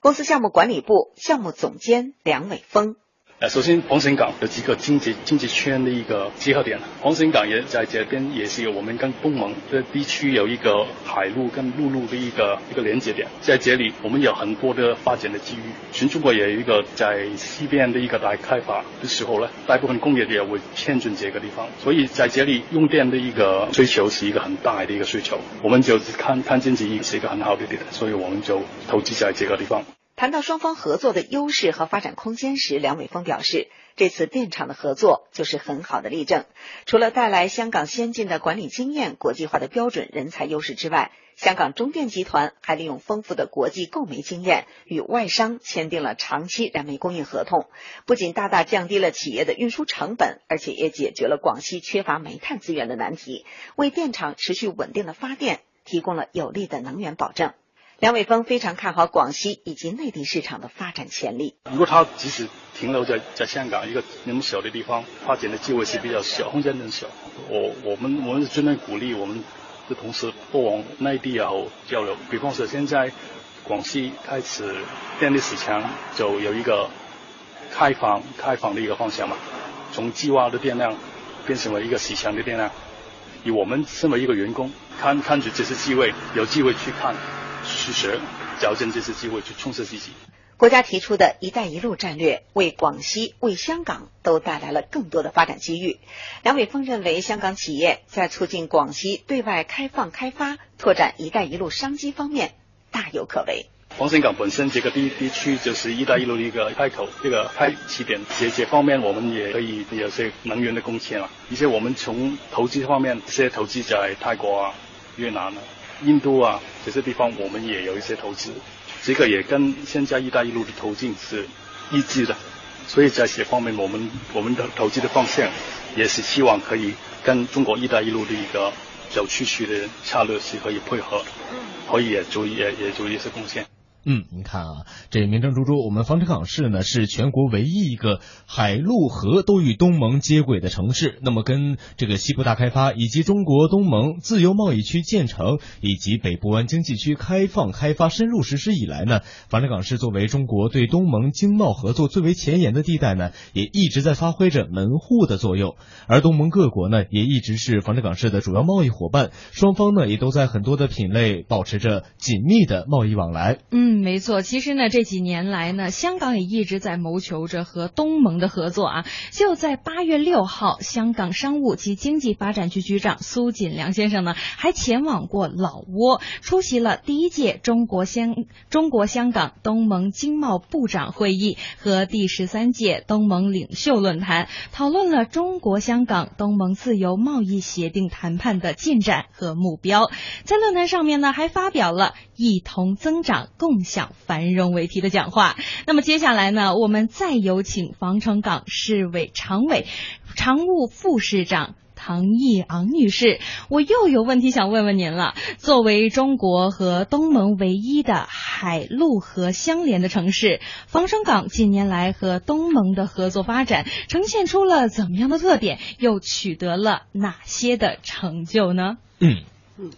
公司项目管理部项目总监梁伟峰。呃，首先黄城港有几个经济经济圈的一个结合点，黄城港也在这边也是我们跟东盟的地区有一个海路跟陆路的一个一个连接点，在这里我们有很多的发展的机遇。全中国也有一个在西边的一个大开发的时候呢，大部分工业也会偏重这个地方，所以在这里用电的一个追求是一个很大的一个需求，我们就看看经济是一个很好的点，所以我们就投资在这个地方。谈到双方合作的优势和发展空间时，梁伟峰表示，这次电厂的合作就是很好的例证。除了带来香港先进的管理经验、国际化的标准、人才优势之外，香港中电集团还利用丰富的国际购煤经验，与外商签订了长期燃煤供应合同，不仅大大降低了企业的运输成本，而且也解决了广西缺乏煤炭资源的难题，为电厂持续稳定的发电提供了有力的能源保证。梁伟峰非常看好广西以及内地市场的发展潜力。如果他即使停留在在香港一个那么小的地方，发展的机会是比较小，空间很小。我我们我们是真的鼓励我们的同事不往内地啊交流。比方说现在广西开始电力市场就有一个开放开放的一个方向嘛，从计划的电量变成了一个市场的电量。以我们身为一个员工，看看着这些机会，有机会去看。去学，找准这次机会去充实自己。国家提出的一带一路战略，为广西、为香港都带来了更多的发展机遇。梁伟峰认为，香港企业在促进广西对外开放开发、拓展一带一路商机方面大有可为。黄山港本身这个地地区就是一带一路的一个开口，这个开起点，这这方面我们也可以有些能源的贡献了。一些我们从投资方面，这些投资在泰国啊、越南啊。印度啊，这些地方我们也有一些投资，这个也跟现在“一带一路”的途径是一致的，所以在这方面，我们我们的投资的方向也是希望可以跟中国“一带一路”的一个走出去的策略是可以配合，可以也做也也做一些贡献。嗯，你看啊，这名正珠珠，我们防城港市呢是全国唯一一个海陆河都与东盟接轨的城市。那么，跟这个西部大开发以及中国东盟自由贸易区建成以及北部湾经济区开放开发深入实施以来呢，防城港市作为中国对东盟经贸合作最为前沿的地带呢，也一直在发挥着门户的作用。而东盟各国呢，也一直是防城港市的主要贸易伙伴，双方呢也都在很多的品类保持着紧密的贸易往来。嗯。嗯，没错。其实呢，这几年来呢，香港也一直在谋求着和东盟的合作啊。就在八月六号，香港商务及经济发展局局长苏锦良先生呢，还前往过老挝，出席了第一届中国香中国香港东盟经贸部长会议和第十三届东盟领袖论坛，讨论了中国香港东盟自由贸易协定谈判的进展和目标。在论坛上面呢，还发表了一同增长共。享繁荣为题的讲话。那么接下来呢，我们再有请防城港市委常委、常务副市长唐义昂女士。我又有问题想问问您了。作为中国和东盟唯一的海陆河相连的城市，防城港近年来和东盟的合作发展呈现出了怎么样的特点？又取得了哪些的成就呢？嗯嗯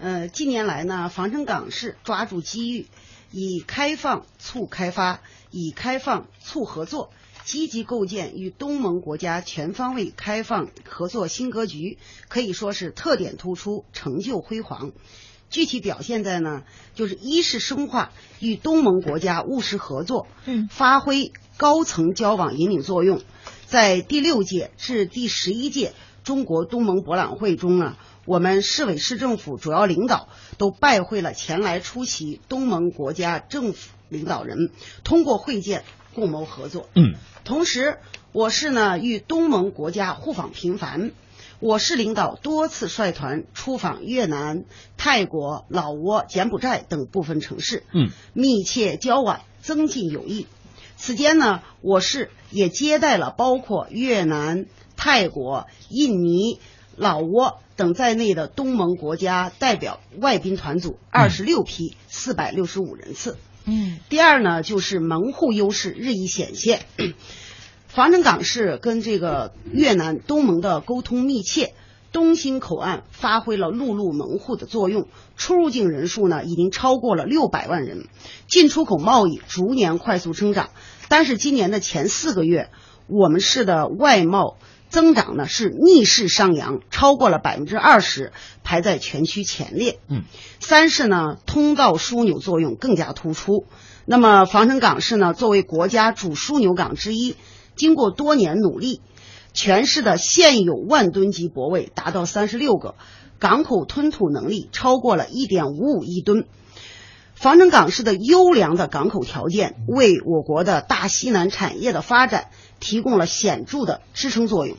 呃，近年来呢，防城港市抓住机遇。以开放促开发，以开放促合作，积极构建与东盟国家全方位开放合作新格局，可以说是特点突出，成就辉煌。具体表现在呢，就是一是深化与东盟国家务实合作，嗯，发挥高层交往引领作用。在第六届至第十一届中国东盟博览会中呢。我们市委市政府主要领导都拜会了前来出席东盟国家政府领导人，通过会见共谋合作。嗯，同时，我市呢与东盟国家互访频繁，我市领导多次率团出访越南、泰国、老挝、柬埔寨等部分城市，嗯，密切交往，增进友谊。此间呢，我市也接待了包括越南、泰国、印尼。老挝等在内的东盟国家代表外宾团组二十六批四百六十五人次。嗯，第二呢，就是门户优势日益显现。防城港市跟这个越南东盟的沟通密切，东兴口岸发挥了陆路门户的作用，出入境人数呢已经超过了六百万人，进出口贸易逐年快速增长。但是今年的前四个月，我们市的外贸。增长呢是逆势上扬，超过了百分之二十，排在全区前列。嗯，三是呢通道枢纽作用更加突出。那么防城港市呢作为国家主枢纽港之一，经过多年努力，全市的现有万吨级泊位达到三十六个，港口吞吐能力超过了一点五五亿吨。防城港市的优良的港口条件，为我国的大西南产业的发展提供了显著的支撑作用。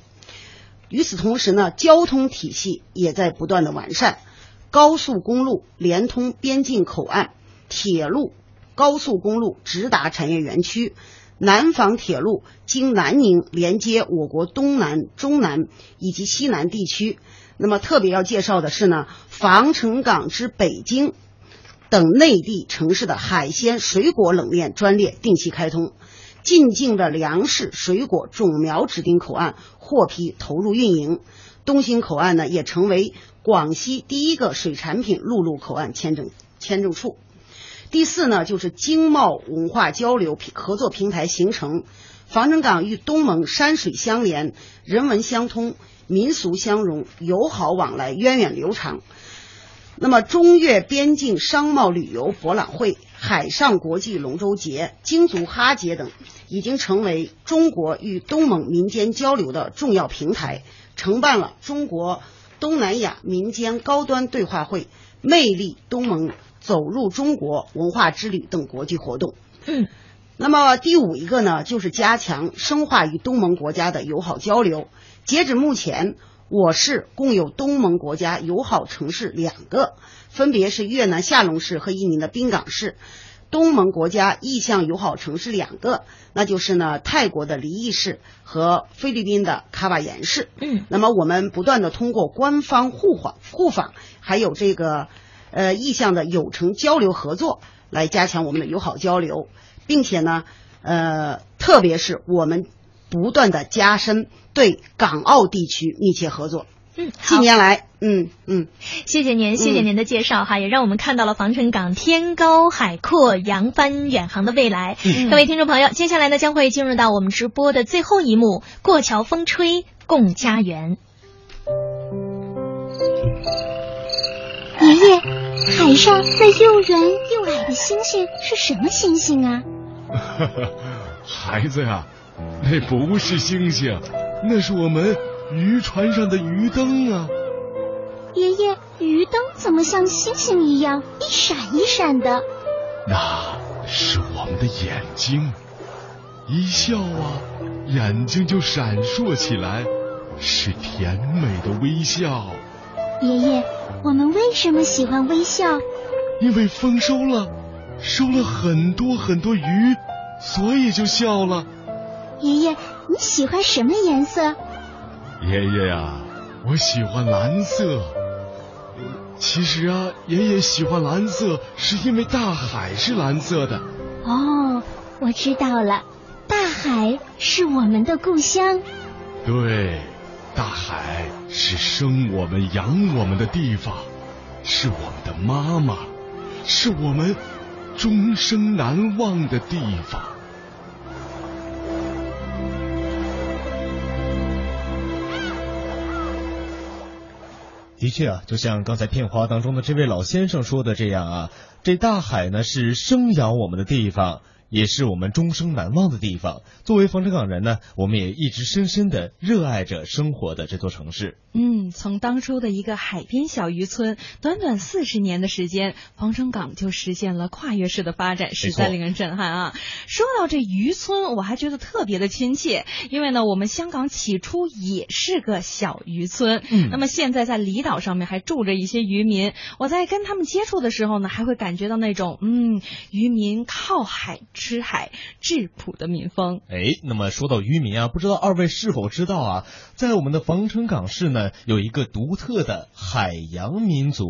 与此同时呢，交通体系也在不断的完善，高速公路连通边境口岸，铁路、高速公路直达产业园区，南方铁路经南宁连接我国东南、中南以及西南地区。那么特别要介绍的是呢，防城港至北京等内地城市的海鲜、水果冷链专列定期开通。进境的粮食、水果种苗指定口岸获批投入运营，东兴口岸呢也成为广西第一个水产品陆路口岸签证签证处。第四呢，就是经贸文化交流合作平台形成，防城港与东盟山水相连，人文相通，民俗相融，友好往来源远流长。那么，中越边境商贸旅游博览会。海上国际龙舟节、京族哈节等，已经成为中国与东盟民间交流的重要平台，承办了中国东南亚民间高端对话会、魅力东盟走入中国文化之旅等国际活动。嗯，那么第五一个呢，就是加强深化与东盟国家的友好交流。截止目前，我市共有东盟国家友好城市两个。分别是越南下龙市和印尼的宾港市，东盟国家意向友好城市两个，那就是呢泰国的离异市和菲律宾的卡瓦延市。嗯，那么我们不断的通过官方互访、互访，还有这个呃意向的友城交流合作，来加强我们的友好交流，并且呢呃特别是我们不断的加深对港澳地区密切合作。嗯，近年来，嗯嗯，谢谢您，谢谢您的介绍哈，也让我们看到了防城港天高海阔、扬帆远航的未来。嗯各位听众朋友，接下来呢将会进入到我们直播的最后一幕——过桥风吹共家园。爷爷，海上那又圆又矮的星星是什么星星啊？孩子呀，那不是星星，那是我们渔船上的鱼灯啊。爷爷，鱼灯怎么像星星一样一闪一闪的？那是我们的眼睛，一笑啊，眼睛就闪烁起来，是甜美的微笑。爷爷，我们为什么喜欢微笑？因为丰收了，收了很多很多鱼，所以就笑了。爷爷，你喜欢什么颜色？爷爷呀，我喜欢蓝色。其实啊，爷爷喜欢蓝色，是因为大海是蓝色的。哦，我知道了，大海是我们的故乡。对，大海是生我们、养我们的地方，是我们的妈妈，是我们终生难忘的地方。的确啊，就像刚才片花当中的这位老先生说的这样啊，这大海呢是生养我们的地方，也是我们终生难忘的地方。作为防城港人呢，我们也一直深深的热爱着生活的这座城市。嗯，从当初的一个海边小渔村，短短四十年的时间，防城港就实现了跨越式的发展，实在令人震撼啊！说到这渔村，我还觉得特别的亲切，因为呢，我们香港起初也是个小渔村，嗯那么现在在离岛上面还住着一些渔民，我在跟他们接触的时候呢，还会感觉到那种嗯，渔民靠海吃海质朴的民风。哎，那么说到渔民啊，不知道二位是否知道啊，在我们的防城港市呢，有一个独特的海洋民族，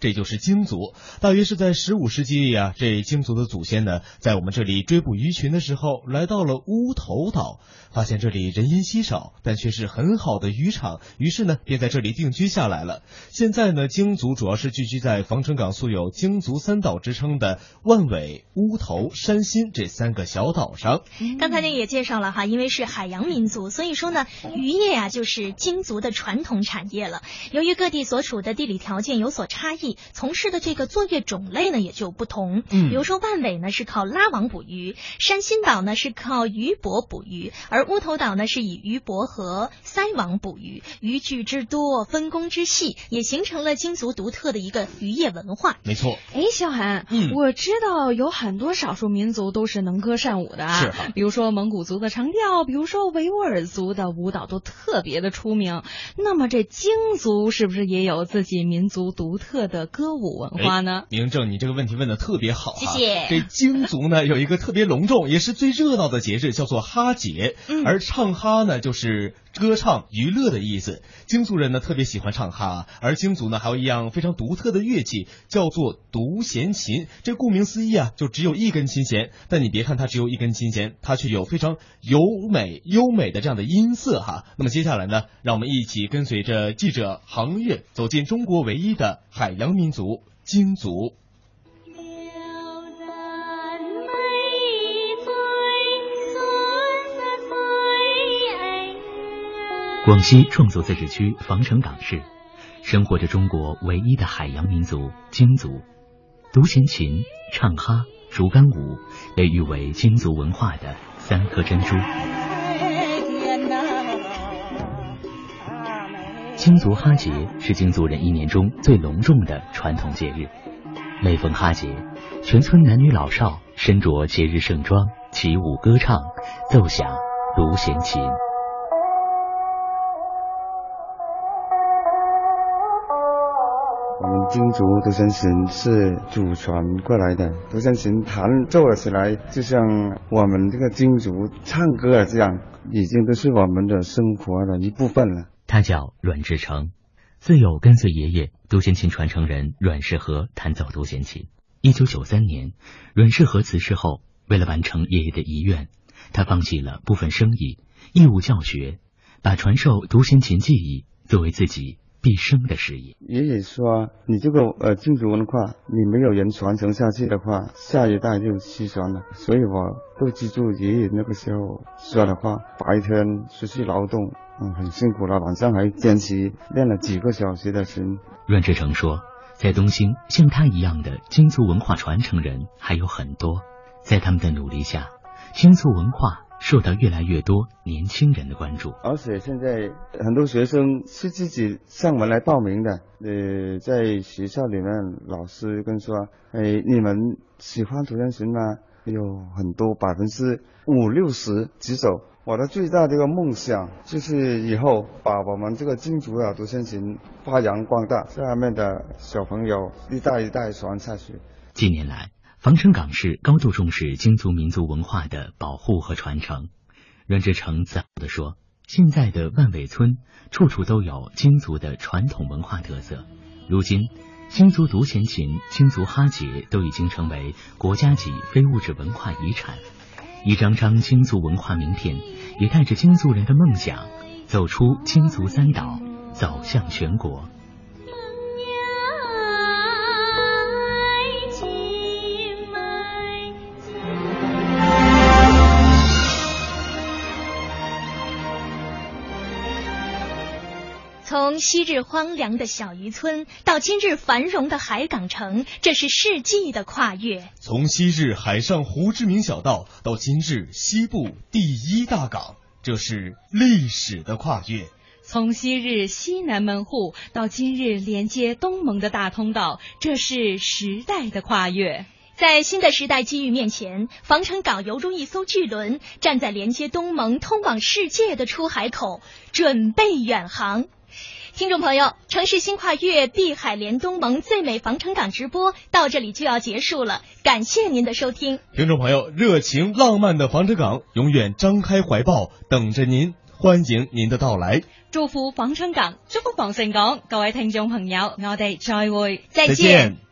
这就是鲸族。大约是在十五世纪啊，这鲸族的祖先呢，在我们这里追捕鱼群的时候，来到了乌头岛，发现这里人烟稀少，但却是很好的渔场，于是呢，便在这里定居下来了。现在呢，鲸族主要是聚居在防城港素有“鲸族三岛”之称的万尾、乌头、山心这三个小岛上。刚才呢也介绍了哈，因为是海洋民族，所以说呢，渔业啊就是鲸族的传统产业了。由于各地所处的地理条件有所差异，从事的这个作业种类呢也就不同。嗯比如说万尾呢是靠拉网捕鱼，山心岛呢是靠鱼泊捕鱼，而乌头岛呢是以鱼泊和塞网捕鱼，渔具之多，分工之细，也形成了鲸族独特的一个渔业文化。没错，哎，小韩，嗯我知道有很多少数民族都都是能歌善舞的啊。是比如说蒙古族的长调，比如说维吾尔族的舞蹈都特别的出名。那么这京族是不是也有自己民族独特的歌舞文化呢？明正，你这个问题问的特别好啊、谢谢这京族呢有一个特别隆重，也是最热闹的节日，叫做哈节。嗯而唱哈呢就是歌唱娱乐的意思。京族人呢特别喜欢唱哈，而京族呢还有一样非常独特的乐器，叫做独弦琴。这顾名思义啊，就只有一根琴弦，但你别看它只有一根琴弦，它却有非常优美优美的这样的音色哈。那么接下来呢，让我们一起跟随着记者航月走进中国唯一的海洋民族京族。广西壮族自治区防城港市，生活着中国唯一的海洋民族京族。独弦琴、唱哈、竹竿舞被誉为京族文化的三颗珍珠。京族哈节是京族人一年中最隆重的传统节日。每逢哈节，全村男女老少身着节日盛装，起舞歌唱，奏响独弦琴。我们京族独弦琴是祖传过来的，独弦琴弹奏了起来，就像我们这个京族唱歌了这样，已经都是我们的生活的一部分了。他叫阮志成，自幼跟随爷爷独弦琴传承人阮世和弹奏独弦琴。一九九三年，阮世和辞世后，为了完成爷爷的遗愿，他放弃了部分生意，义务教学，把传授独弦琴技艺作为自己毕生的事业。爷爷说：“你这个呃京族文化，你没有人传承下去的话，下一代就失传了。”所以我都记住爷爷那个时候说的话：白天出去劳动，嗯，很辛苦了，晚上还坚持练了几个小时的琴。阮志成说，在东兴，像他一样的京族文化传承人还有很多，在他们的努力下，京族文化受到越来越多年轻人的关注。而且现在很多学生是自己上门来报名的。呃，在学校里面，老师跟说：“哎，你们喜欢独弦琴吗？”有很多百分之五六十举手。我的最大的一个梦想就是以后把我们这个京族的独弦琴发扬光大，下面的小朋友一代一代传下去。近年来，防城港市高度重视京族民族文化的保护和传承。阮志成自豪地说：“现在的万尾村处处都有京族的传统文化特色。如今，京族独弦琴、京族哈节都已经成为国家级非物质文化遗产。一张张京族文化名片，也带着京族人的梦想，走出京族三岛，走向全国。”从昔日荒凉的小渔村到今日繁荣的海港城，这是世纪的跨越。从昔日海上胡志明小道到今日西部第一大港，这是历史的跨越。从昔日西南门户到今日连接东盟的大通道，这是时代的跨越。在新的时代机遇面前，防城港犹如一艘巨轮，站在连接东盟、通往世界的出海口，准备远航。听众朋友，城市新跨越碧海连东盟最美防城港直播到这里就要结束了，感谢您的收听。听众朋友，热情浪漫的防城港永远张开怀抱等着您，欢迎您的到来。祝福防城港，祝福防城港，各位听众朋友，我哋再会，再見。